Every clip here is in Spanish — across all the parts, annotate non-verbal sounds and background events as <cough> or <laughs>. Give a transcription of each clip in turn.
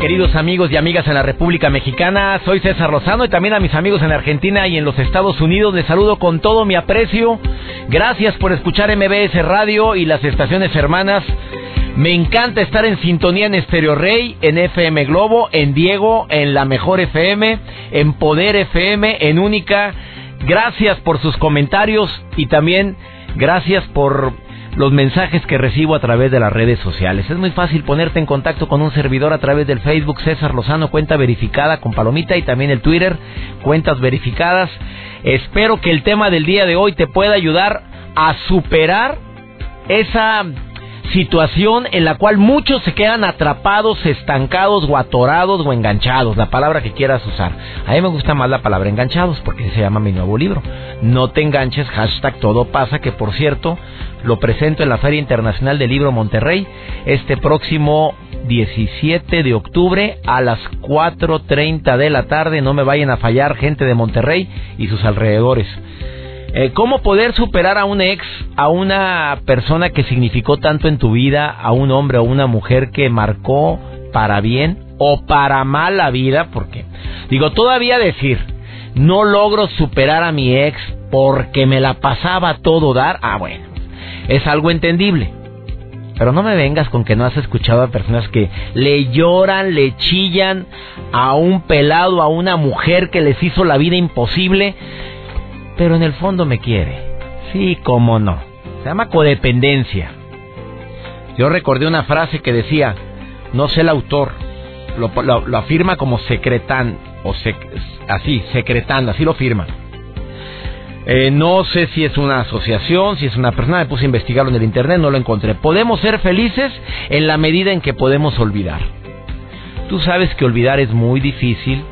Queridos amigos y amigas en la República Mexicana. Soy César Lozano y también a mis amigos en Argentina y en los Estados Unidos. Les saludo con todo mi aprecio. Gracias por escuchar MBS Radio y las estaciones hermanas. Me encanta estar en sintonía en Estereo Rey, en FM Globo, en Diego, en La Mejor FM, en Poder FM, en Única. Gracias por sus comentarios y también gracias por los mensajes que recibo a través de las redes sociales. Es muy fácil ponerte en contacto con un servidor a través del Facebook César Lozano, cuenta verificada con palomita y también el Twitter, cuentas verificadas. Espero que el tema del día de hoy te pueda ayudar a superar esa situación en la cual muchos se quedan atrapados, estancados o atorados o enganchados, la palabra que quieras usar. A mí me gusta más la palabra enganchados porque se llama mi nuevo libro. No te enganches, hashtag todo pasa, que por cierto lo presento en la Feria Internacional del Libro Monterrey este próximo 17 de octubre a las 4.30 de la tarde. No me vayan a fallar gente de Monterrey y sus alrededores. Eh, ¿Cómo poder superar a un ex, a una persona que significó tanto en tu vida, a un hombre o una mujer que marcó para bien o para mal la vida? Porque, digo, todavía decir, no logro superar a mi ex porque me la pasaba todo dar, ah, bueno, es algo entendible. Pero no me vengas con que no has escuchado a personas que le lloran, le chillan a un pelado, a una mujer que les hizo la vida imposible pero en el fondo me quiere. Sí, cómo no. Se llama codependencia. Yo recordé una frase que decía, no sé el autor, lo, afirma como secretan, o así, secretando, así lo firma. Eh, no sé si es una asociación, si es una persona, me puse a investigarlo en el internet, no lo encontré. Podemos ser felices en la medida en que podemos olvidar. Tú sabes que olvidar es muy difícil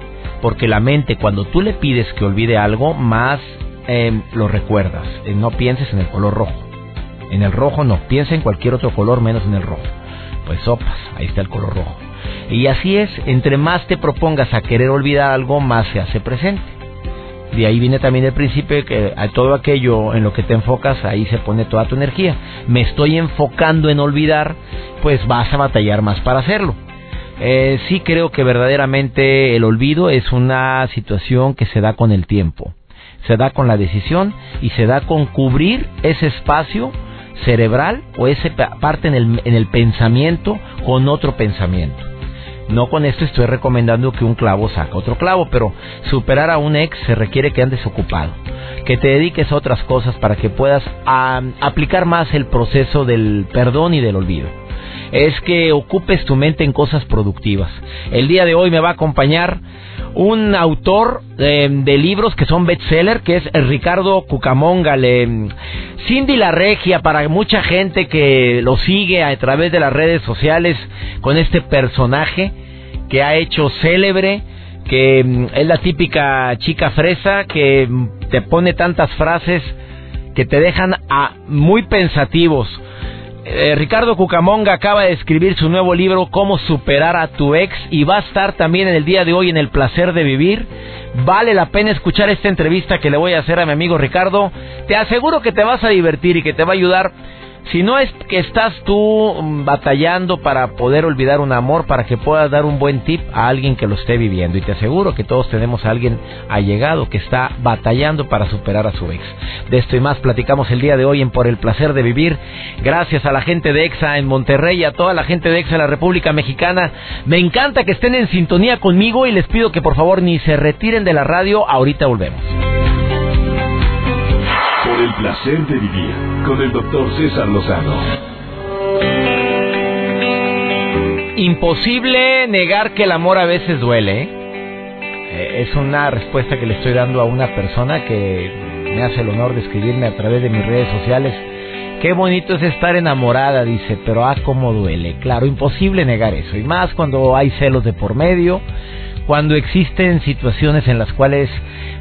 porque la mente cuando tú le pides que olvide algo, más eh, lo recuerdas. Eh, no pienses en el color rojo. En el rojo no, piensa en cualquier otro color menos en el rojo. Pues sopas, ahí está el color rojo. Y así es, entre más te propongas a querer olvidar algo, más se hace presente. De ahí viene también el principio que a todo aquello en lo que te enfocas, ahí se pone toda tu energía. Me estoy enfocando en olvidar, pues vas a batallar más para hacerlo. Eh, sí creo que verdaderamente el olvido es una situación que se da con el tiempo se da con la decisión y se da con cubrir ese espacio cerebral o esa parte en el, en el pensamiento con otro pensamiento. No con esto estoy recomendando que un clavo saca otro clavo, pero superar a un ex se requiere que andes ocupado, que te dediques a otras cosas para que puedas aplicar más el proceso del perdón y del olvido. Es que ocupes tu mente en cosas productivas. El día de hoy me va a acompañar un autor eh, de libros que son bestseller, que es Ricardo Cucamonga. Cindy La Regia, para mucha gente que lo sigue a través de las redes sociales con este personaje que ha hecho célebre, que mm, es la típica chica fresa que te pone tantas frases que te dejan a muy pensativos. Eh, Ricardo Cucamonga acaba de escribir su nuevo libro Cómo superar a tu ex y va a estar también en el día de hoy en El placer de vivir. Vale la pena escuchar esta entrevista que le voy a hacer a mi amigo Ricardo. Te aseguro que te vas a divertir y que te va a ayudar si no es que estás tú mm, batallando para poder olvidar un amor, para que puedas dar un buen tip a alguien que lo esté viviendo. Y te aseguro que todos tenemos a alguien allegado que está batallando para superar a su ex. De esto y más platicamos el día de hoy en Por el Placer de Vivir. Gracias a la gente de EXA en Monterrey y a toda la gente de EXA en la República Mexicana. Me encanta que estén en sintonía conmigo y les pido que por favor ni se retiren de la radio. Ahorita volvemos. Placer de vivir con el doctor César Lozano. Imposible negar que el amor a veces duele. ¿eh? Eh, es una respuesta que le estoy dando a una persona que me hace el honor de escribirme a través de mis redes sociales Qué bonito es estar enamorada, dice, pero ah, cómo duele. Claro, imposible negar eso. Y más cuando hay celos de por medio, cuando existen situaciones en las cuales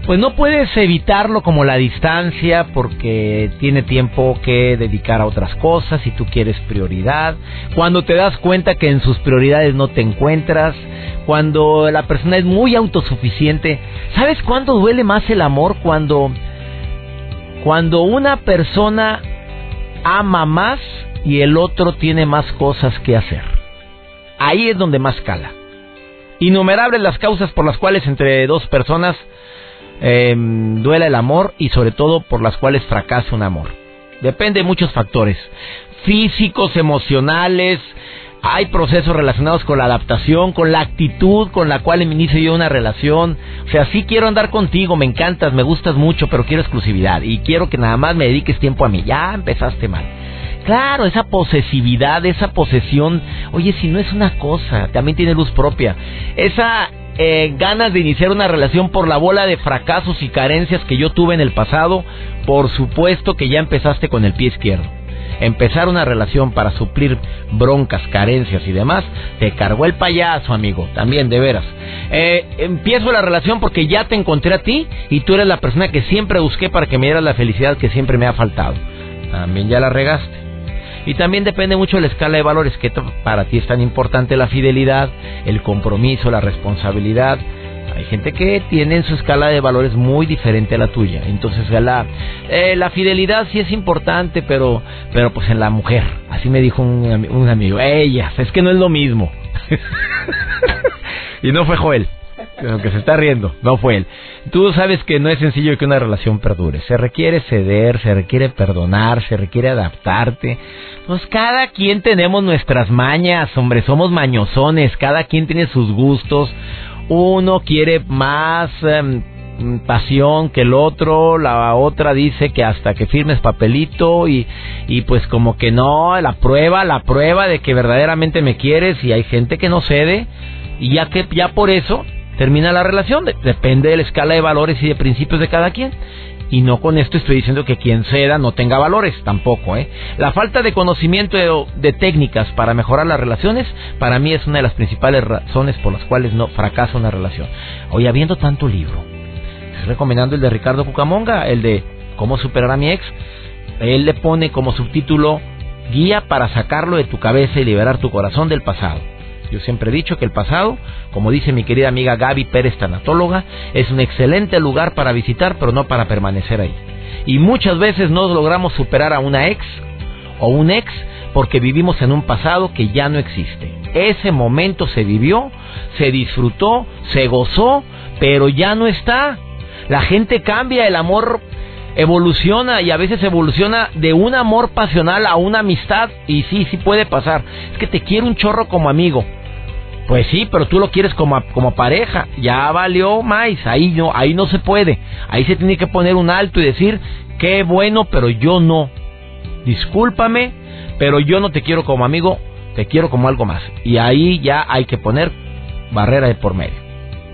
pues no puedes evitarlo como la distancia porque tiene tiempo que dedicar a otras cosas y tú quieres prioridad, cuando te das cuenta que en sus prioridades no te encuentras, cuando la persona es muy autosuficiente. ¿Sabes cuándo duele más el amor? Cuando cuando una persona ama más y el otro tiene más cosas que hacer. Ahí es donde más cala. Innumerables las causas por las cuales entre dos personas eh, duela el amor y sobre todo por las cuales fracasa un amor. Depende de muchos factores, físicos, emocionales, hay procesos relacionados con la adaptación, con la actitud con la cual inicio yo una relación. O sea, sí quiero andar contigo, me encantas, me gustas mucho, pero quiero exclusividad y quiero que nada más me dediques tiempo a mí. Ya empezaste mal. Claro, esa posesividad, esa posesión, oye, si no es una cosa, también tiene luz propia. Esa eh, ganas de iniciar una relación por la bola de fracasos y carencias que yo tuve en el pasado, por supuesto que ya empezaste con el pie izquierdo. Empezar una relación para suplir broncas, carencias y demás, te cargó el payaso, amigo, también, de veras. Eh, empiezo la relación porque ya te encontré a ti y tú eres la persona que siempre busqué para que me dieras la felicidad que siempre me ha faltado. También ya la regaste. Y también depende mucho de la escala de valores, que para ti es tan importante la fidelidad, el compromiso, la responsabilidad. Hay gente que tiene en su escala de valores muy diferente a la tuya. Entonces la, eh, la fidelidad sí es importante, pero, pero pues en la mujer. Así me dijo un, un amigo. Ella, es que no es lo mismo. <laughs> y no fue Joel <laughs> que se está riendo, no fue él. Tú sabes que no es sencillo que una relación perdure. Se requiere ceder, se requiere perdonar, se requiere adaptarte. Pues cada quien tenemos nuestras mañas, hombre, somos mañosones, cada quien tiene sus gustos. Uno quiere más em, pasión que el otro, la otra dice que hasta que firmes papelito y, y pues como que no, la prueba, la prueba de que verdaderamente me quieres y hay gente que no cede y ya que ya por eso termina la relación. Depende de la escala de valores y de principios de cada quien. Y no con esto estoy diciendo que quien ceda no tenga valores, tampoco, ¿eh? La falta de conocimiento de, técnicas para mejorar las relaciones, para mí es una de las principales razones por las cuales no fracasa una relación. Hoy, habiendo tanto libro, estoy recomendando el de Ricardo Cucamonga, el de Cómo superar a mi ex. Él le pone como subtítulo Guía para sacarlo de tu cabeza y liberar tu corazón del pasado. Yo siempre he dicho que el pasado, como dice mi querida amiga Gaby Pérez, tanatóloga, es un excelente lugar para visitar, pero no para permanecer ahí. Y muchas veces no logramos superar a una ex o un ex porque vivimos en un pasado que ya no existe. Ese momento se vivió, se disfrutó, se gozó, pero ya no está. La gente cambia, el amor evoluciona y a veces evoluciona de un amor pasional a una amistad y sí, sí puede pasar. Es que te quiero un chorro como amigo. Pues sí, pero tú lo quieres como, como pareja. Ya valió más. Ahí no, ahí no se puede. Ahí se tiene que poner un alto y decir, qué bueno, pero yo no. Discúlpame, pero yo no te quiero como amigo, te quiero como algo más. Y ahí ya hay que poner barrera de por medio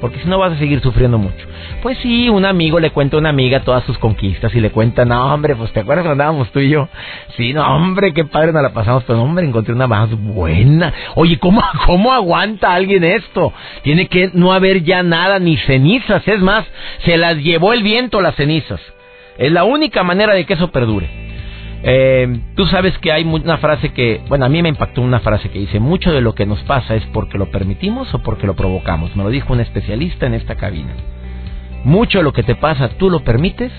porque si no vas a seguir sufriendo mucho. Pues sí, un amigo le cuenta a una amiga todas sus conquistas y le cuenta, no hombre, pues te acuerdas cuando andábamos tú y yo. Sí, no hombre, qué padre nos la pasamos, pero hombre, encontré una más buena. Oye, ¿cómo, <laughs> cómo aguanta alguien esto? Tiene que no haber ya nada, ni cenizas, es más, se las llevó el viento las cenizas. Es la única manera de que eso perdure. Eh, tú sabes que hay una frase que, bueno, a mí me impactó una frase que dice, mucho de lo que nos pasa es porque lo permitimos o porque lo provocamos. Me lo dijo un especialista en esta cabina. Mucho de lo que te pasa, tú lo permites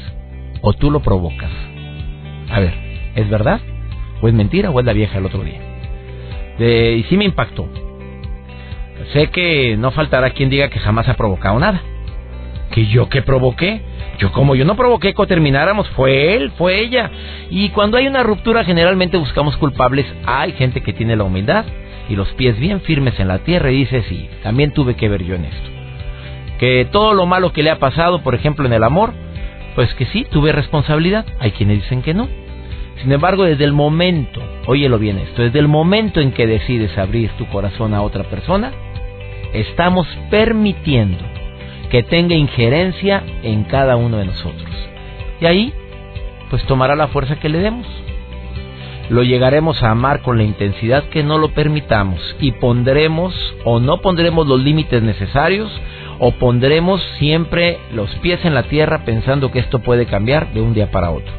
o tú lo provocas. A ver, ¿es verdad? ¿O es mentira o es la vieja el otro día? y sí me impactó. Sé que no faltará quien diga que jamás ha provocado nada. ¿Que yo qué provoqué? Yo como yo no provoqué que termináramos, fue él, fue ella. Y cuando hay una ruptura generalmente buscamos culpables. Hay gente que tiene la humildad y los pies bien firmes en la tierra y dice, sí, también tuve que ver yo en esto. Que todo lo malo que le ha pasado, por ejemplo, en el amor, pues que sí, tuve responsabilidad. Hay quienes dicen que no. Sin embargo, desde el momento, óyelo bien esto, desde el momento en que decides abrir tu corazón a otra persona, estamos permitiendo que tenga injerencia en cada uno de nosotros. Y ahí, pues tomará la fuerza que le demos. lo llegaremos a amar con la intensidad que no lo permitamos y pondremos o no pondremos los límites necesarios o pondremos siempre los pies en la tierra pensando que esto puede cambiar de un día para otro.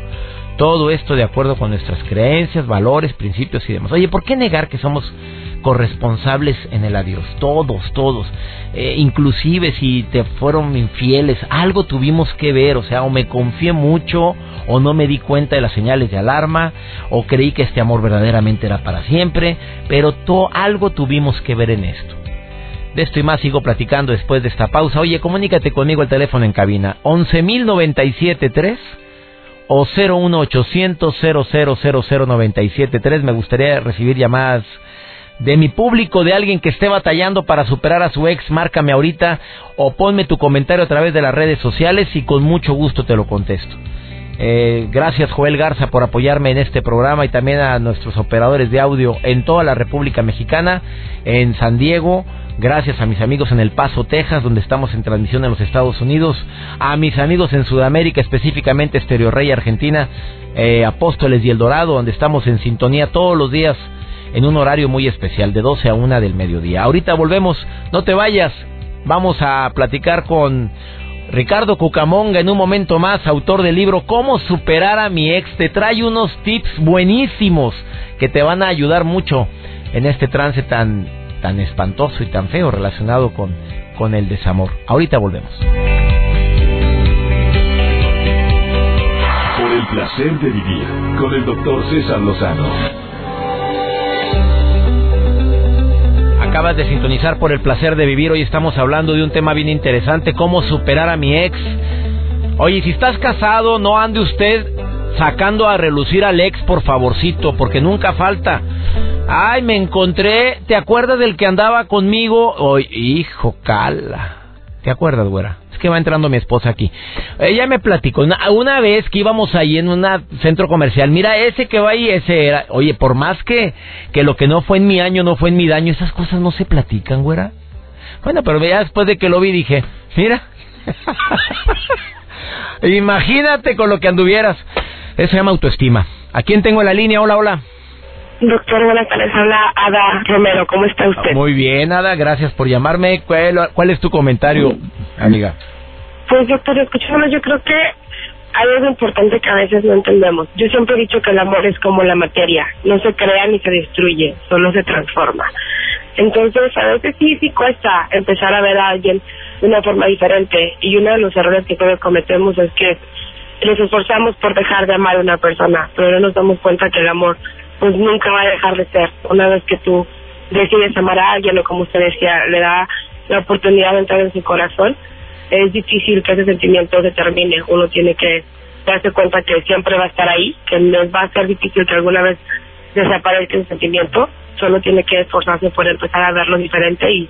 Todo esto de acuerdo con nuestras creencias, valores, principios y demás. Oye, ¿por qué negar que somos corresponsables en el adiós? Todos, todos. Eh, inclusive si te fueron infieles, algo tuvimos que ver, o sea, o me confié mucho, o no me di cuenta de las señales de alarma, o creí que este amor verdaderamente era para siempre, pero algo tuvimos que ver en esto. De esto y más sigo platicando después de esta pausa. Oye, comunícate conmigo el teléfono en cabina. 11.097.3 o 01800 0000973. Me gustaría recibir llamadas de mi público, de alguien que esté batallando para superar a su ex. Márcame ahorita o ponme tu comentario a través de las redes sociales y con mucho gusto te lo contesto. Eh, gracias Joel Garza por apoyarme en este programa y también a nuestros operadores de audio en toda la República Mexicana, en San Diego, Gracias a mis amigos en El Paso, Texas, donde estamos en transmisión en los Estados Unidos. A mis amigos en Sudamérica, específicamente Estereo Rey Argentina, eh, Apóstoles y El Dorado, donde estamos en sintonía todos los días en un horario muy especial, de 12 a 1 del mediodía. Ahorita volvemos, no te vayas. Vamos a platicar con Ricardo Cucamonga en un momento más, autor del libro Cómo superar a mi ex. Te trae unos tips buenísimos que te van a ayudar mucho en este trance tan tan espantoso y tan feo relacionado con, con el desamor. Ahorita volvemos. Por el placer de vivir con el doctor César Lozano. Acabas de sintonizar por el placer de vivir. Hoy estamos hablando de un tema bien interesante, cómo superar a mi ex. Oye, si estás casado, no ande usted sacando a relucir al ex, por favorcito, porque nunca falta. Ay, me encontré, ¿te acuerdas del que andaba conmigo? Oye, hijo, cala. ¿Te acuerdas, güera? Es que va entrando mi esposa aquí. Ella me platicó una, vez que íbamos ahí en un centro comercial. Mira, ese que va ahí, ese era. Oye, por más que, que lo que no fue en mi año no fue en mi daño, esas cosas no se platican, güera. Bueno, pero ya después de que lo vi dije, mira. <laughs> Imagínate con lo que anduvieras. Eso se llama autoestima. ¿A quién tengo en la línea? Hola, hola. Doctor, buenas tardes. Habla Ada Romero. ¿Cómo está usted? Muy bien, Ada. Gracias por llamarme. ¿Cuál, es tu comentario, amiga? Pues, doctor, escuchándolo, yo creo que hay algo importante que a veces no entendemos. Yo siempre he dicho que el amor es como la materia. No se crea ni se destruye, solo se transforma. Entonces, a veces sí, sí cuesta empezar a ver a alguien de una forma diferente. Y uno de los errores que todos cometemos es que nos esforzamos por dejar de amar a una persona, pero no nos damos cuenta que el amor pues nunca va a dejar de ser. Una vez que tú decides amar a alguien o como usted decía, le da la oportunidad de entrar en su corazón, es difícil que ese sentimiento se termine. Uno tiene que darse cuenta que siempre va a estar ahí, que no va a ser difícil que alguna vez desaparezca ese sentimiento, solo tiene que esforzarse por empezar a verlo diferente y,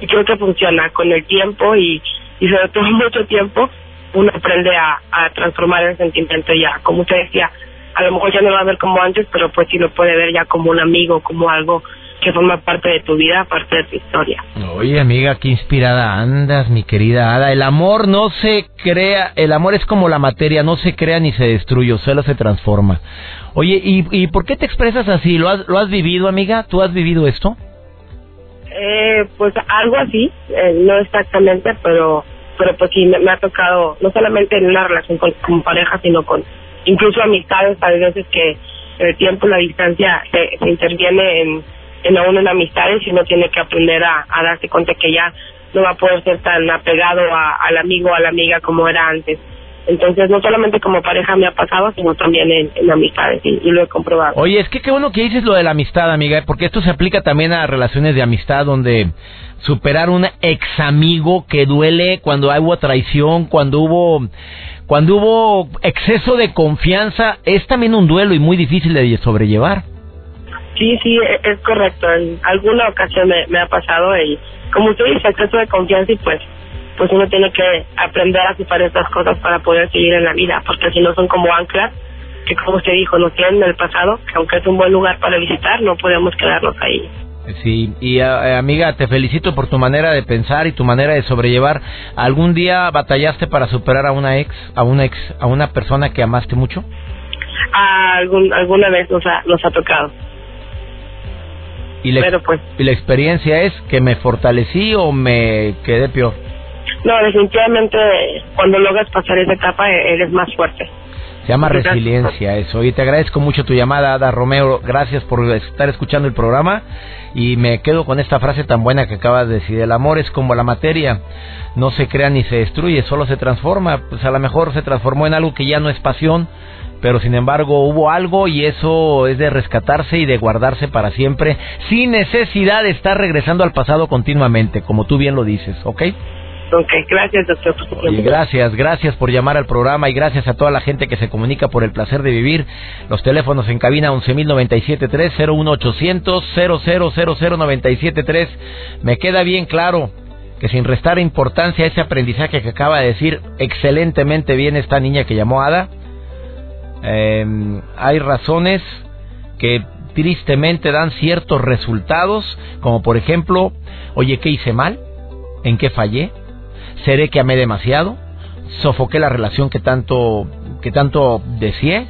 y creo que funciona con el tiempo y, y sobre todo <laughs> mucho tiempo uno aprende a, transformar el sentimiento ya, como usted decía, a lo mejor ya no lo va a ver como antes, pero pues sí lo puede ver ya como un amigo, como algo que forma parte de tu vida, parte de tu historia. Oye, amiga, qué inspirada andas, mi querida Ada. El amor no se crea, el amor es como la materia, no se crea ni se destruye, solo se transforma. Oye, ¿y, y por qué te expresas así? ¿Lo has, lo has vivido, amiga? ¿Tú has vivido esto? Eh, pues algo así, eh, no exactamente, pero pero pues sí me, ha tocado no solamente en una relación con, pareja sino con incluso amistades a veces que el tiempo la distancia se, interviene en en aún en amistades y uno tiene que aprender a, darse cuenta que ya no va a poder ser tan apegado al amigo o a la amiga como era antes entonces, no solamente como pareja me ha pasado, sino también en, amistades y, lo he comprobado. Oye, es que qué bueno que dices lo de la amistad, amiga, porque esto se aplica también a relaciones de amistad donde superar un ex amigo que duele cuando hubo traición, cuando hubo cuando hubo exceso de confianza, es también un duelo y muy difícil de sobrellevar. Sí, sí, e, es correcto. En alguna ocasión me, ha pasado y como usted dice, exceso de confianza y pues pues uno tiene que aprender a separar estas cosas para poder seguir en la vida, porque si no son como anclas que como usted dijo, nos tienen en el pasado, que aunque es un buen lugar para visitar, no podemos quedarnos ahí. Sí, y eh, amiga, te felicito por tu manera de pensar y tu manera de sobrellevar. ¿Algún día batallaste para superar a una ex, a una ex, a una persona que amaste mucho? algún, alguna vez nos ha, nos ha tocado. ¿Y la, Pero pues, ¿Y la experiencia es que me fortalecí o me quedé peor? No, definitivamente cuando logras pasar esa etapa e-, eres más fuerte. Se llama resiliencia eso. Y te agradezco mucho tu llamada, Ada Romeo. Gracias por estar escuchando el programa. Y me quedo con esta frase tan buena que acabas de decir. El amor es como la materia. No se crea ni se destruye, solo se transforma. Pues a lo mejor se transformó en algo que ya no es pasión. Pero sin embargo hubo algo y eso es de rescatarse y de guardarse para siempre. Sin necesidad de estar regresando al pasado continuamente, como tú bien lo dices. ¿Ok? Ok, gracias, doctor. Y gracias, gracias por llamar al programa y gracias a toda la gente que se comunica por el placer de vivir. Los teléfonos en cabina 11.097.3, 01800 tres Me queda bien claro que sin restar importancia a ese aprendizaje que acaba de decir excelentemente bien esta niña que llamó Ada, em, hay razones que tristemente dan ciertos resultados, como por ejemplo, oye, ¿qué hice mal? ¿En qué fallé? ¿Seré que amé demasiado? ¿Sofoqué la relación que tanto, que tanto deseé?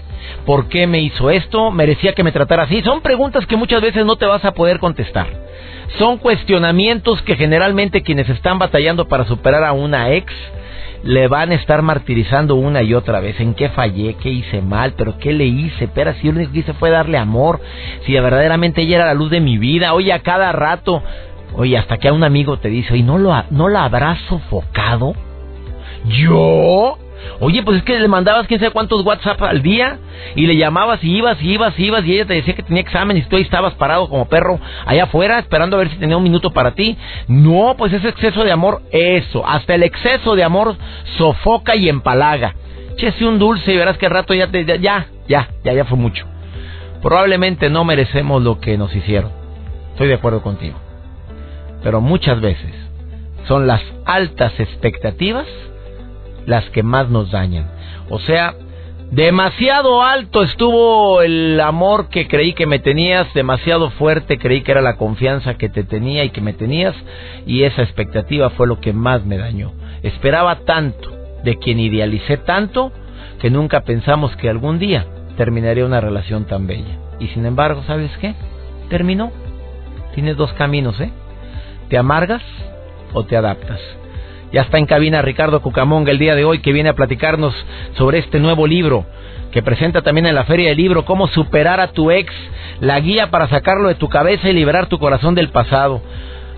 ¿Por qué me hizo esto? ¿Merecía que me tratara así? Son preguntas que muchas veces no te vas a poder contestar. Son cuestionamientos que generalmente quienes están batallando para superar a una ex le van a estar martirizando una y otra vez. ¿En qué fallé? ¿Qué hice mal? ¿Pero qué le hice? Pero si lo único que hice fue darle amor. Si verdaderamente ella era la luz de mi vida. Oye, a cada rato Oye, hasta que a un amigo te dice, ¿y no, lo no la habrás sofocado? ¿Yo? Oye, pues es que le mandabas quién sabe cuántos WhatsApp al día y le llamabas y ibas y ibas y ibas y ella te decía que tenía examen y tú ahí estabas parado como perro allá afuera esperando a ver si tenía un minuto para ti. No, pues ese exceso de amor, eso, hasta el exceso de amor sofoca y empalaga. Chese un dulce y verás que al rato ya te, ya, ya, ya, ya fue mucho. Probablemente no merecemos lo que nos hicieron. Estoy de acuerdo contigo pero muchas veces son las altas expectativas las que más nos dañan. O sea, demasiado alto estuvo el amor que creí que me tenías, demasiado fuerte creí que era la confianza que te tenía y que me tenías, y esa expectativa fue lo que más me dañó. Esperaba tanto de quien idealicé tanto que nunca pensamos que algún día terminaría una relación tan bella. Y sin embargo, ¿sabes qué? Terminó. Tienes dos caminos, ¿eh? ¿Te amargas o te adaptas? Ya está en cabina Ricardo Cucamonga el día de hoy que viene a platicarnos sobre este nuevo libro que presenta también en la Feria del Libro Cómo superar a tu ex, la guía para sacarlo de tu cabeza y liberar tu corazón del pasado.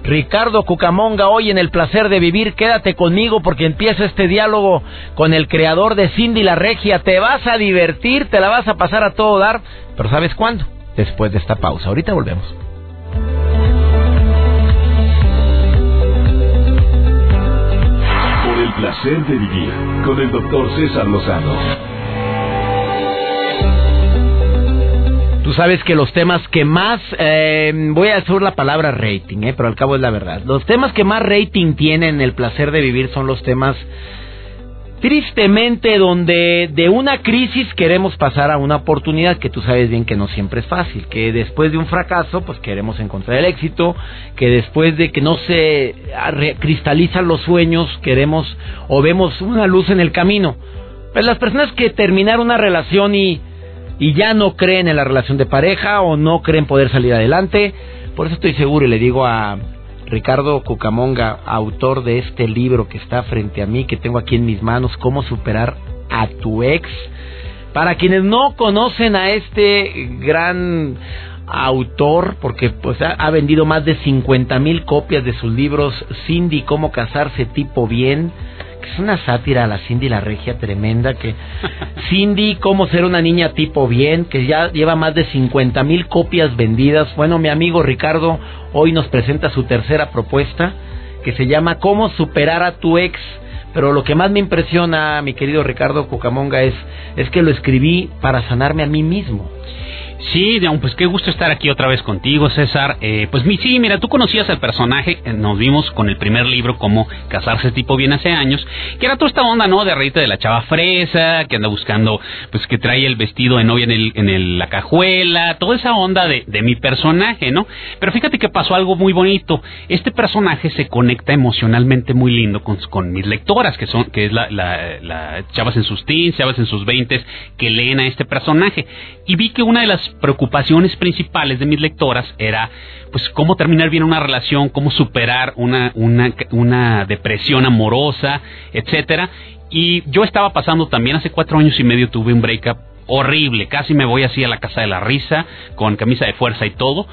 Ricardo Cucamonga, hoy en el placer de vivir, quédate conmigo porque empieza este diálogo con el creador de Cindy la Regia. Te vas a divertir, te la vas a pasar a todo dar, pero ¿sabes cuándo? Después de esta pausa. Ahorita volvemos. Placer de vivir con el doctor César Lozano. Tú sabes que los temas que más, eh, voy a hacer la palabra rating, eh, pero al cabo es la verdad. Los temas que más rating tienen el placer de vivir son los temas tristemente donde de una crisis queremos pasar a una oportunidad que tú sabes bien que no siempre es fácil, que después de un fracaso pues queremos encontrar el éxito, que después de que no se cristalizan los sueños queremos o vemos una luz en el camino. Pues las personas que terminaron una relación y, y ya no creen en la relación de pareja o no creen poder salir adelante, por eso estoy seguro y le digo a Ricardo Cucamonga, autor de este libro que está frente a mí, que tengo aquí en mis manos, Cómo superar a tu ex. Para quienes no conocen a este gran autor, porque pues ha, vendido más de 50 mil copias de sus libros, Cindy, Cómo casarse tipo bien, es una sátira a la Cindy la regia tremenda, que <laughs> Cindy, Cómo ser una niña tipo bien, que ya lleva más de 50 mil copias vendidas. Bueno, mi amigo Ricardo hoy nos presenta su tercera propuesta que se llama Cómo superar a tu ex. Pero lo que más me impresiona, mi querido Ricardo Cucamonga, es, es que lo escribí para sanarme a mí mismo. Sí, pues qué gusto estar aquí otra vez contigo, César. Eh, pues sí, mira, tú conocías al personaje, eh, nos vimos con el primer libro, Cómo casarse tipo bien hace años, que era toda esta onda, ¿no? De reírte de la chava fresa, que anda buscando, pues que trae el vestido de novia en, el, en la cajuela, toda esa onda de, de mi personaje, ¿no? Pero fíjate que pasó algo muy bonito. Este personaje se conecta emocionalmente muy lindo con, con mis lectoras, que son, que es la, la, la chavas en sus teens, chavas en sus veintes, que leen a este personaje. Y vi que una de las preocupaciones principales de mis lectoras era pues cómo terminar bien una relación, cómo superar una, una, una depresión amorosa, etcétera. Y yo estaba pasando también hace cuatro años y medio tuve un breakup horrible, casi me voy así a la casa de la risa, con camisa de fuerza y todo.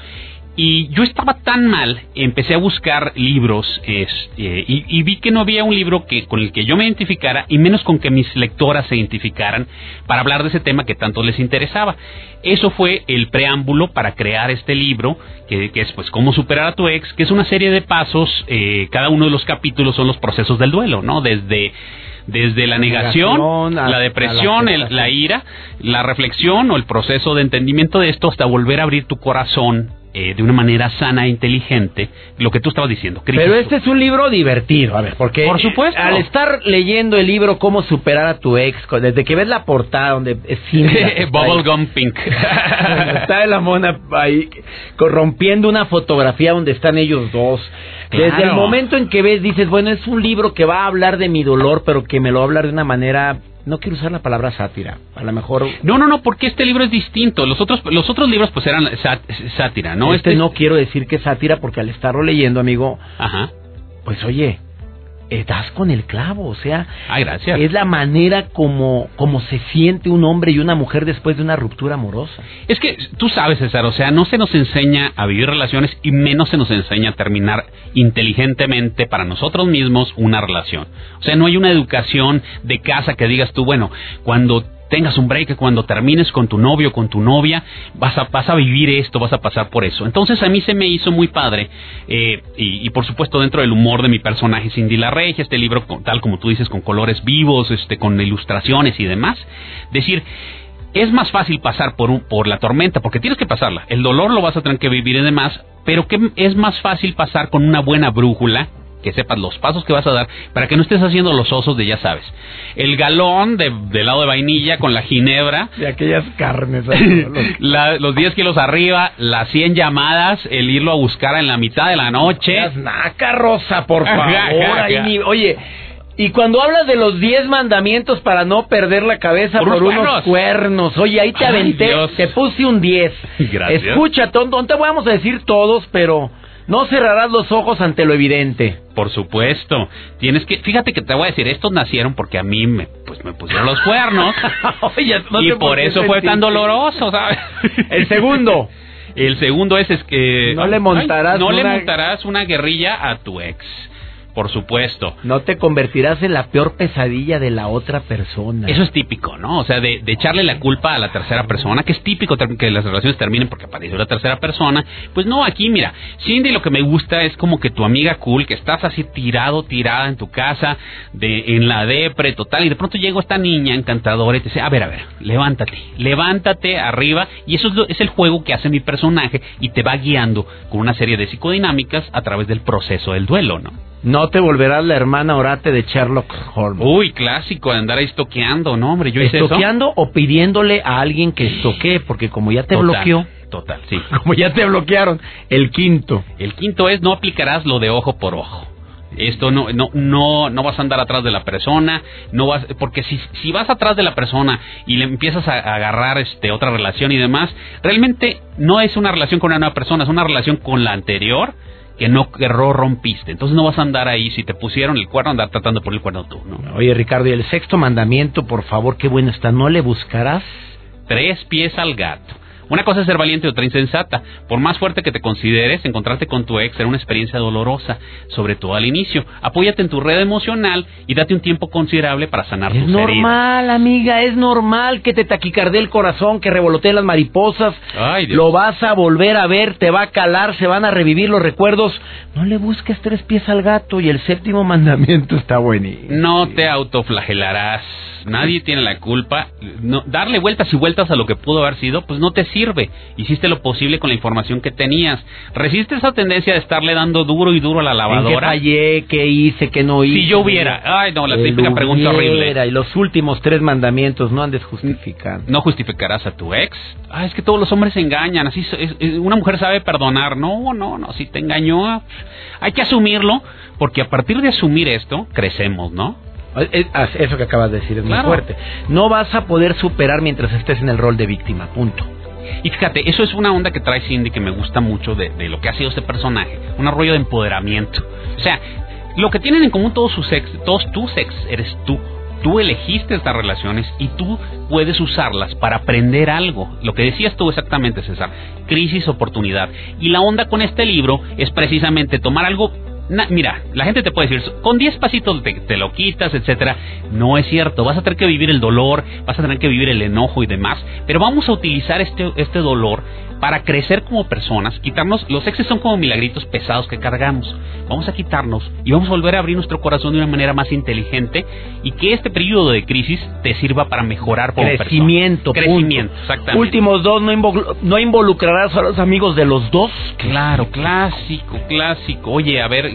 Y yo estaba tan mal, empecé a buscar libros este, y, vi que no había un libro que con el que yo me identificara y menos con que mis lectoras se identificaran para hablar de ese tema que tanto les interesaba. Eso fue el preámbulo para crear este libro, que, es pues cómo superar a tu ex, que es una serie de pasos, eh, cada uno de los capítulos son los procesos del duelo, ¿no? Desde desde la negación, la depresión, la ira, la reflexión o el proceso de entendimiento de esto hasta volver a abrir tu corazón eh, de una manera sana e inteligente lo que tú estabas diciendo. Pero este es un libro divertido, a ver, porque Por supuesto. al estar leyendo el libro Cómo superar a tu ex, desde que ves la portada donde es <laughs> Bubblegum Pink. <laughs> está la mona ahí corrompiendo una fotografía donde están ellos dos. Desde el momento en que ves dices, bueno, es un libro que va a hablar de mi dolor, pero que me lo va a hablar de una manera no quiero usar la palabra sátira. A lo mejor. No, no, no, porque este libro es distinto. Los otros, los otros libros, pues eran sátira, ¿no? Este, este, no quiero decir que es sátira, porque al estarlo leyendo, amigo. Ajá. Pues oye, das con el clavo, o sea, Ay, gracias. es la manera como, como se siente un hombre y una mujer después de una ruptura amorosa. Es que tú sabes, César, o sea, no se nos enseña a vivir relaciones y menos se nos enseña a terminar inteligentemente para nosotros mismos una relación. O sea, no hay una educación de casa que digas tú, bueno, cuando tengas un break, cuando termines con tu novio, con tu novia, vas a, vas a vivir esto, vas a pasar por eso. Entonces a mí se me hizo muy padre, eh, y, por supuesto dentro del humor de mi personaje Cindy la Regia, este libro tal como tú dices, con colores vivos, este, con ilustraciones y demás, decir, es más fácil pasar por, un, por la tormenta, porque tienes que pasarla. El dolor lo vas a tener que vivir y demás, pero que es más fácil pasar con una buena brújula que sepas los pasos que vas a dar para que no estés haciendo los osos de ya sabes. El galón de, helado de vainilla con la ginebra. <laughs> De aquellas carnes. <laughs> los 10 kilos arriba, las 100 llamadas, el irlo a buscar en la mitad de la noche. Naca, Rosa, por favor. oye, y cuando hablas de los 10 mandamientos para no perder la cabeza por, unos cuernos, oye, ahí te aventé, te puse un 10. <laughs> Gracias. Escucha, tonto, no te vamos a decir todos, pero no cerrarás los ojos ante lo evidente. Por supuesto. Tienes que, fíjate que te voy a decir, estos nacieron porque a mí me, pues me pusieron los cuernos. <laughs> y por eso fue tan doloroso, ¿sabes? El segundo. <laughs> El segundo es, es que no le montarás no le montarás una guerrilla a tu ex. Por supuesto. No te convertirás en la peor pesadilla de la otra persona. Eso es típico, ¿no? O sea, de, echarle la culpa a la tercera persona, que es típico que las relaciones terminen porque apareció la tercera persona. Pues no, aquí mira, Cindy lo que me gusta es como que tu amiga cool, que estás así tirado, tirada en tu casa, de en la depre total, y de pronto llega esta niña encantadora y te dice, a ver, a ver, levántate, levántate arriba, y eso es, es el juego que hace mi personaje y te va guiando con una serie de psicodinámicas a través del proceso del duelo, ¿no? No te volverás la hermana orate de Sherlock Holmes. Uy, clásico andar ahí estoqueando, ¿no, hombre? Yo hice ¿Estoqueando o pidiéndole a alguien que estoquee? Porque como ya te bloqueó... Total, sí. <laughs> Como ya te bloquearon. El quinto. El quinto es no aplicarás lo de ojo por ojo. Esto no, no, no, no vas a andar atrás de la persona, no vas, porque si, si vas atrás de la persona y le empiezas a, a, agarrar este otra relación y demás, realmente no es una relación con una nueva persona, es una relación con la anterior que no que rompiste. Entonces no vas a andar ahí, si te pusieron el cuerno, andar tratando por el cuerno tú, ¿no? Oye, Ricardo, y el sexto mandamiento, por favor, qué bueno está, no le buscarás tres pies al gato. Una cosa es ser valiente y otra insensata. Por más fuerte que te consideres, encontrarte con tu ex será una experiencia dolorosa, sobre todo al inicio. Apóyate en tu red emocional y date un tiempo considerable para sanar tus heridas. Es normal, amiga, es normal que te taquicardee el corazón, que revoloteen las mariposas. Ay, Lo vas a volver a ver, te va a calar, se van a revivir los recuerdos. No le busques tres pies al gato y el séptimo <laughs> mandamiento está buenísimo. No te autoflagelarás. Nadie tiene la culpa. No, darle vueltas y vueltas a lo que pudo haber sido, pues no te sirve. Hiciste lo posible con la información que tenías. Resiste esa tendencia de estarle dando duro y duro a la lavadora. ¿En qué fallé? ¿Qué hice? ¿Qué no hice? Si yo hubiera. Ay, no, la típica pregunta horrible. Y los últimos tres mandamientos no andes justificando. No justificarás a tu ex. Ah, es que todos los hombres se engañan. Así una mujer sabe perdonar. No, no, no. Si te engañó, hay que asumirlo porque a partir de asumir esto crecemos, ¿no? Eso que acabas de decir es muy fuerte. No vas a poder superar mientras estés en el rol de víctima, punto. Y fíjate, eso es una onda que trae Cindy que me gusta mucho de, lo que ha sido este personaje, un arroyo de empoderamiento. O sea, lo que tienen en común todos sus ex, todos tus ex, eres tú. Tú elegiste estas relaciones y tú puedes usarlas para aprender algo. Lo que decías tú exactamente, César, crisis, oportunidad. Y la onda con este libro es precisamente tomar algo mira, la gente te puede decir, con 10 pasitos te, lo quitas, etcétera. No es cierto, vas a tener que vivir el dolor, vas a tener que vivir el enojo y demás, pero vamos a utilizar este, este dolor para crecer como personas, quitarnos, los exes son como milagritos pesados que cargamos, vamos a quitarnos y vamos a volver a abrir nuestro corazón de una manera más inteligente y que este periodo de crisis te sirva para mejorar como Crecimiento, Crecimiento, exactamente. Últimos dos, no, no involucrarás a los amigos de los dos. Claro, clásico, clásico. Oye, a ver,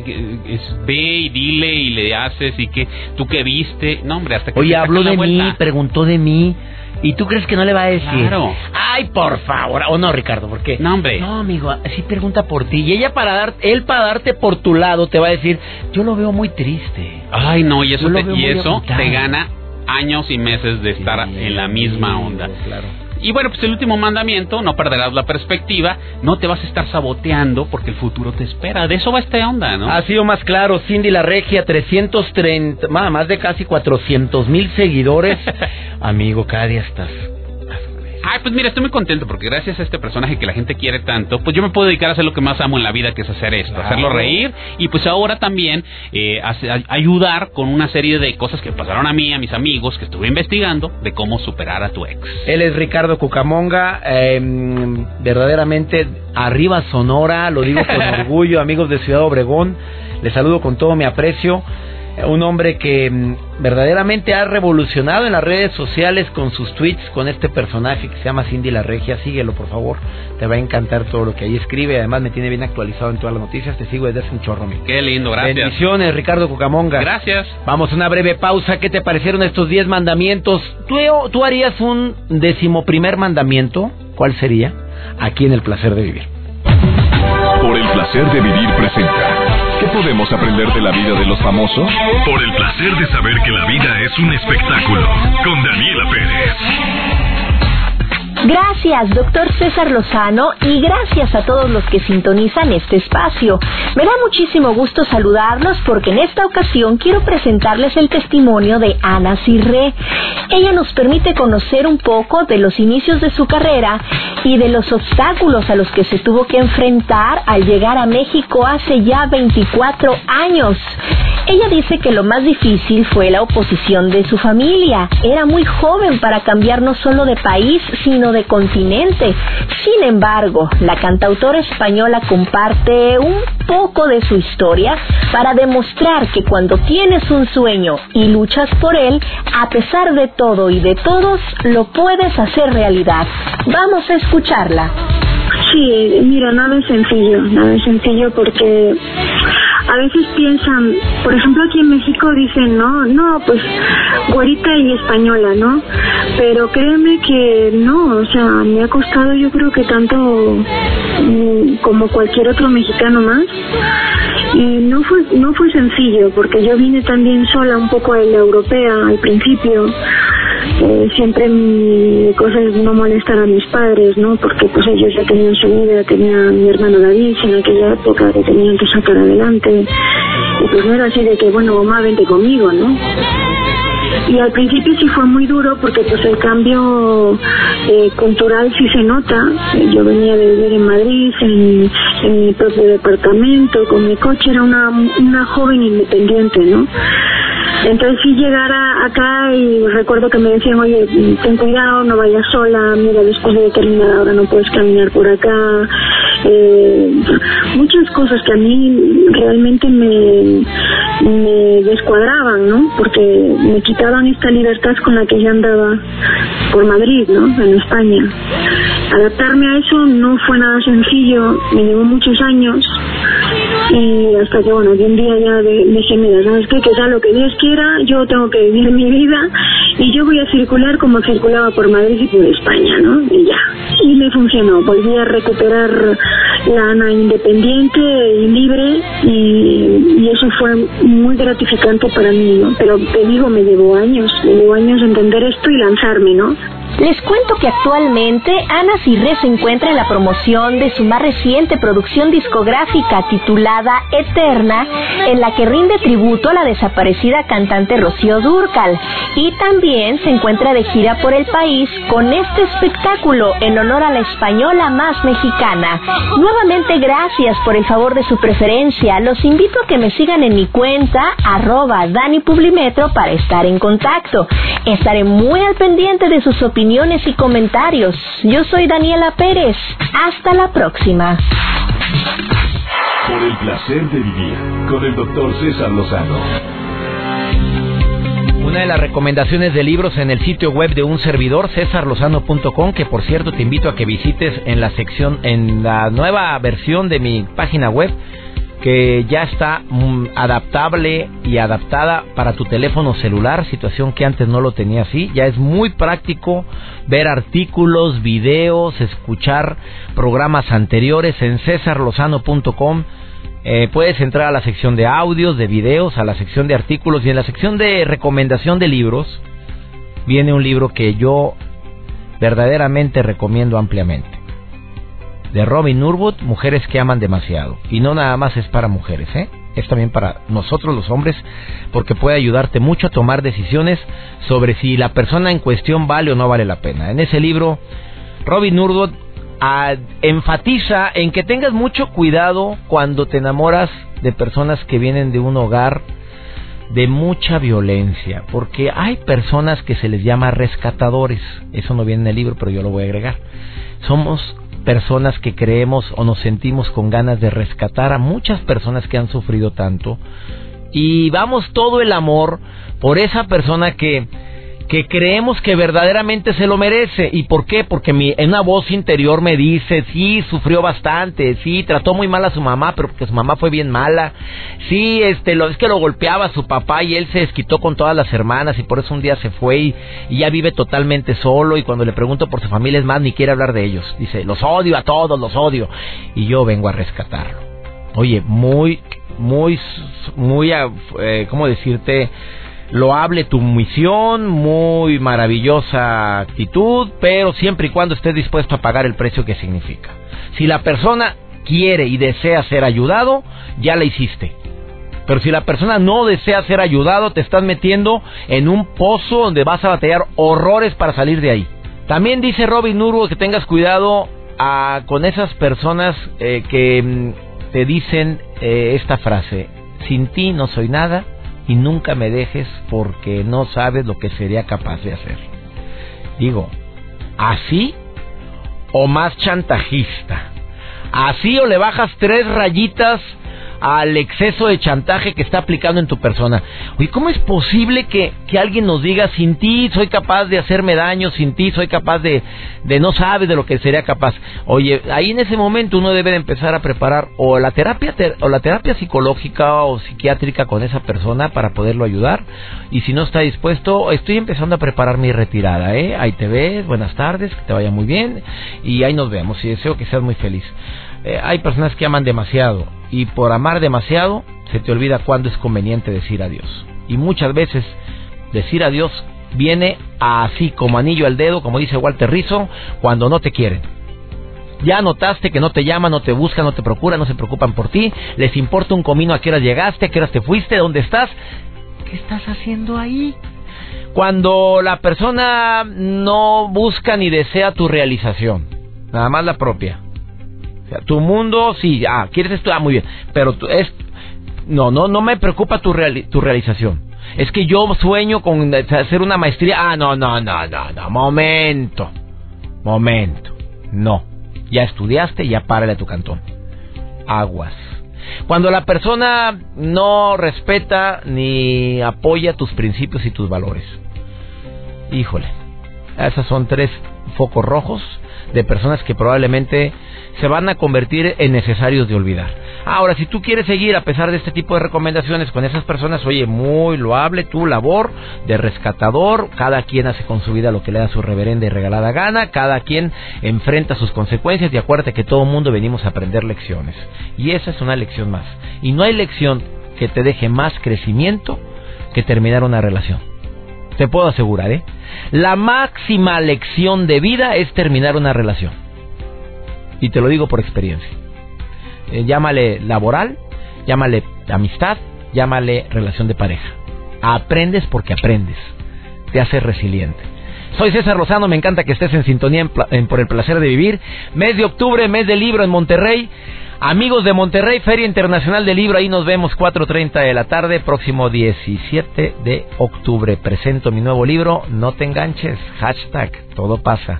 ve y dile y le haces y que tú que viste, no hombre, hasta que Oye, habló de mí, preguntó de mí. ¿Y tú crees que no le va a decir? Claro. Ay, por favor. O no, Ricardo, ¿por qué? No, hombre. No, amigo, sí pregunta por ti. Y ella para dar, él para darte por tu lado te va a decir, yo lo veo muy triste. Ay, no, y eso, te, y eso te gana años y meses de estar en la misma onda. Claro. Y bueno, pues el último mandamiento, no perderás la perspectiva, no te vas a estar saboteando porque el futuro te espera. De eso va esta onda, ¿no? Ha sido más claro, Cindy La Regia, 330, más de casi 400 mil seguidores. <laughs> Amigo, cada día estás Ay, pues mira, estoy muy contento porque gracias a este personaje que la gente quiere tanto, pues yo me puedo dedicar a hacer lo que más amo en la vida, que es hacer esto, hacerlo reír y pues ahora también eh, ayudar con una serie de cosas que pasaron a mí, a mis amigos, que estuve investigando de cómo superar a tu ex. Él es Ricardo Cucamonga, em, verdaderamente arriba Sonora, lo digo con <laughs> orgullo, amigos de Ciudad Obregón, les saludo con todo mi aprecio un hombre que mm, verdaderamente ha revolucionado en las redes sociales con sus tweets, con este personaje que se llama Cindy La Regia. Síguelo, por favor. Te va a encantar todo lo que ahí escribe. Además, me tiene bien actualizado en todas las noticias. Te sigo desde hace un chorro, mi. Qué lindo, gracias. Bendiciones, Ricardo Cucamonga. Gracias. Vamos a una breve pausa. ¿Qué te parecieron estos diez mandamientos? ¿Tú, ¿Tú harías un decimoprimer mandamiento? ¿Cuál sería? Aquí en El Placer de Vivir. Por el Placer de Vivir presenta. ¿Qué podemos aprender de la vida de los famosos? Por el placer de saber que la vida es un espectáculo. Con Daniela Pérez. Gracias, doctor César Lozano, y gracias a todos los que sintonizan este espacio. Me da muchísimo gusto saludarlos porque en esta ocasión quiero presentarles el testimonio de Ana Cirré. Ella nos permite conocer un poco de los inicios de su carrera y de los obstáculos a los que se tuvo que enfrentar al llegar a México hace ya 24 años. Ella dice que lo más difícil fue la oposición de su familia. Era muy joven para cambiar no solo de país, sino de continente. Sin embargo, la cantautora española comparte un poco de su historia para demostrar que cuando tienes un sueño y luchas por él, a pesar de todo y de todos, lo puedes hacer realidad. Vamos a escucharla. Sí, mira, nada es sencillo, nada es sencillo porque a veces piensan, por ejemplo aquí en México dicen, no, no, pues güerita y española, ¿no? Pero créeme que no, o sea, me ha costado yo creo que tanto mm, como cualquier otro mexicano más. Y no fue, no fue sencillo, porque yo vine también sola un poco a la europea al principio eh, siempre mi cosa no molestar a mis padres, ¿no? Porque pues ellos ya tenían su vida, tenía mi hermano David en aquella época que tenían que sacar adelante. Y pues no era así de que, bueno, mamá, vente conmigo, ¿no? Y al principio sí fue muy duro porque pues el cambio eh, cultural sí se nota. Yo venía de vivir en Madrid, en, en mi propio departamento, con mi coche, era una, una joven independiente, ¿no? Entonces sí llegar acá y recuerdo que me decían, oye, ten cuidado, no vayas sola, mira, después de determinada hora no puedes caminar por acá. Eh, muchas cosas que a mí realmente me, me descuadraban, ¿no? Porque me quitaban esta libertad con la que yo andaba por Madrid, ¿no? En España. adaptarme a eso no fue nada sencillo, me llevó muchos años y hasta que bueno, un día ya dije, mira, ¿sabes qué? Que sea lo que Dios quiera, yo tengo que vivir mi vida y yo voy a circular como circulaba por Madrid y por España, ¿no? Y ya. Y me funcionó, volví a recuperar la Ana independiente y libre y, y eso fue muy gratificante para mí, ¿no? Pero te digo, me llevó años, me llevó años entender esto y lanzarme, ¿no? Les cuento que actualmente Ana Cirre se encuentra en la promoción de su más reciente producción discográfica titulada Eterna, en la que rinde tributo a la desaparecida cantante Rocío Durcal. Y también se encuentra de gira por el país con este espectáculo en honor a la española más mexicana. Nuevamente gracias por el favor de su preferencia. Los invito a que me sigan en mi cuenta arroba Dani Publimetro para estar en contacto. Estaré muy al pendiente de sus opiniones y comentarios. Yo soy Daniela Pérez. Hasta la próxima. Por el placer de vivir con el doctor César Lozano. Una de las recomendaciones de libros en el sitio web de un servidor, cesarlozano.com, que por cierto te invito a que visites en la sección, en la nueva versión de mi página web, que ya está mm, adaptable y adaptada para tu teléfono celular, situación que antes no lo tenía así. Ya es muy práctico ver artículos, videos, escuchar programas anteriores en cesarlozano.com. Eh, puedes entrar a la sección de audios, de videos, a la sección de artículos y en la sección de recomendación de libros viene un libro que yo verdaderamente recomiendo ampliamente de Robin Nurwood, Mujeres que aman demasiado. Y no nada más es para mujeres, ¿eh? Es también para nosotros los hombres, porque puede ayudarte mucho a tomar decisiones sobre si la persona en cuestión vale o no vale la pena. En ese libro, Robin Nurwood ah, enfatiza en que tengas mucho cuidado cuando te enamoras de personas que vienen de un hogar de mucha violencia, porque hay personas que se les llama rescatadores, eso no viene en el libro, pero yo lo voy a agregar. Somos personas que creemos o nos sentimos con ganas de rescatar a muchas personas que han sufrido tanto. Y vamos todo el amor por esa persona que que creemos que verdaderamente se lo merece. ¿Y por qué? Porque mi, una voz interior me dice, sí, sufrió bastante, sí, trató muy mal a su mamá, pero porque su mamá fue bien mala. Sí, este, lo, es que lo golpeaba a su papá y él se desquitó con todas las hermanas y por eso un día se fue y, ya vive totalmente solo y cuando le pregunto por su familia es más, ni quiere hablar de ellos. Dice, los odio a todos, los odio. Y yo vengo a rescatarlo. Oye, muy, muy, muy, eh, ¿cómo decirte? Loable tu misión, muy maravillosa actitud, pero siempre y cuando estés dispuesto a pagar el precio que significa. Si la persona quiere y desea ser ayudado, ya la hiciste. Pero si la persona no desea ser ayudado, te estás metiendo en un pozo donde vas a batallar horrores para salir de ahí. También dice Robin Urbo que tengas cuidado ah, con esas personas eh, que mm, te dicen eh, esta frase, sin ti no soy nada, y nunca me dejes porque no sabes lo que sería capaz de hacer. Digo, ¿así o más chantajista? ¿Así o le bajas tres rayitas al exceso de chantaje que está aplicando en tu persona. Oye, ¿cómo es posible que, que alguien nos diga, sin ti soy capaz de hacerme daño, sin ti soy capaz de, de no sabes de lo que sería capaz? Oye, ahí en ese momento uno debe de empezar a preparar o la terapia, o la terapia psicológica o psiquiátrica con esa persona para poderlo ayudar. Y si no está dispuesto, estoy empezando a preparar mi retirada, ¿eh? Ahí te ves, buenas tardes, que te vaya muy bien y ahí nos vemos y deseo que seas muy feliz. Eh, hay personas que aman demasiado y por amar demasiado se te olvida cuándo es conveniente decir adiós. Y muchas veces decir adiós viene así como anillo al dedo, como dice Walter Rizzo, cuando no te quieren. Ya notaste que no te llaman, no te buscan, no te procuran, no se preocupan por ti, les importa un comino a qué hora llegaste, a qué hora te fuiste, dónde estás, ¿qué estás haciendo ahí? Cuando la persona no busca ni desea tu realización, nada más la propia tu mundo, sí, ah, quieres estudiar, ah, muy bien, pero es, no, no, no me preocupa tu, tu realización. Es que yo sueño con hacer una maestría. Ah, no, no, no, no, no, momento, momento, no. Ya estudiaste, ya párale a tu cantón. Aguas. Cuando la persona no respeta ni apoya tus principios y tus valores. Híjole, esas son tres focos rojos de personas que probablemente se van a convertir en necesarios de olvidar. Ahora, si tú quieres seguir a pesar de este tipo de recomendaciones con esas personas, oye, muy loable tu labor de rescatador, cada quien hace con su vida lo que le da su reverenda y regalada gana, cada quien enfrenta sus consecuencias y acuérdate que todo mundo venimos a aprender lecciones. Y esa es una lección más. Y no hay lección que te deje más crecimiento que terminar una relación. Te puedo asegurar, ¿eh? La máxima lección de vida es terminar una relación. Y te lo digo por experiencia. Eh, llámale laboral, llámale amistad, llámale relación de pareja. Aprendes porque aprendes. Te hace resiliente. Soy César Rosano, me encanta que estés en sintonía por el placer de vivir. Mes de octubre, mes del libro en Monterrey. Amigos de Monterrey, Feria Internacional del Libro, ahí nos vemos 4.30 de la tarde, próximo 17 de octubre. Presento mi nuevo libro, no te enganches, hashtag, todo pasa.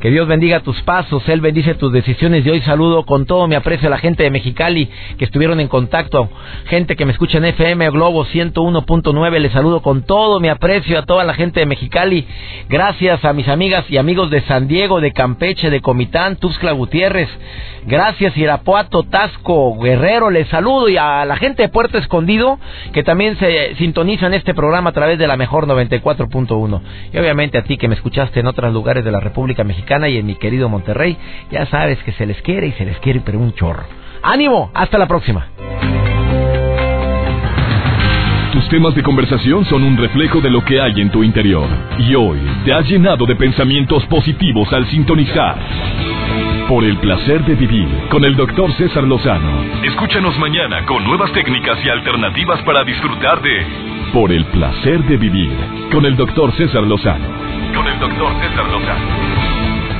Que Dios bendiga tus pasos, Él bendice tus decisiones. Y hoy saludo con todo mi aprecio a la gente de Mexicali que estuvieron en contacto, gente que me escucha en FM Globo 101.9. Les saludo con todo mi aprecio a toda la gente de Mexicali. Gracias a mis amigas y amigos de San Diego, de Campeche, de Comitán, Tuxtla Gutiérrez. Gracias Irapuato, Tasco, Guerrero. Les saludo y a la gente de Puerto Escondido que también se sintoniza en este programa a través de la mejor 94.1. Y obviamente a ti que me escuchaste en otros lugares de la República Y en mi querido Monterrey, ya sabes que se les quiere y se les quiere, pero un chorro. ¡Ánimo! ¡Hasta la próxima! Tus temas de conversación son un reflejo de lo que hay en tu interior. Y hoy te has llenado de pensamientos positivos al sintonizar. Por el placer de vivir con el doctor César Lozano. Escúchanos mañana con nuevas técnicas y alternativas para disfrutar de Por el placer de vivir con el doctor César Lozano. Con el doctor César Lozano.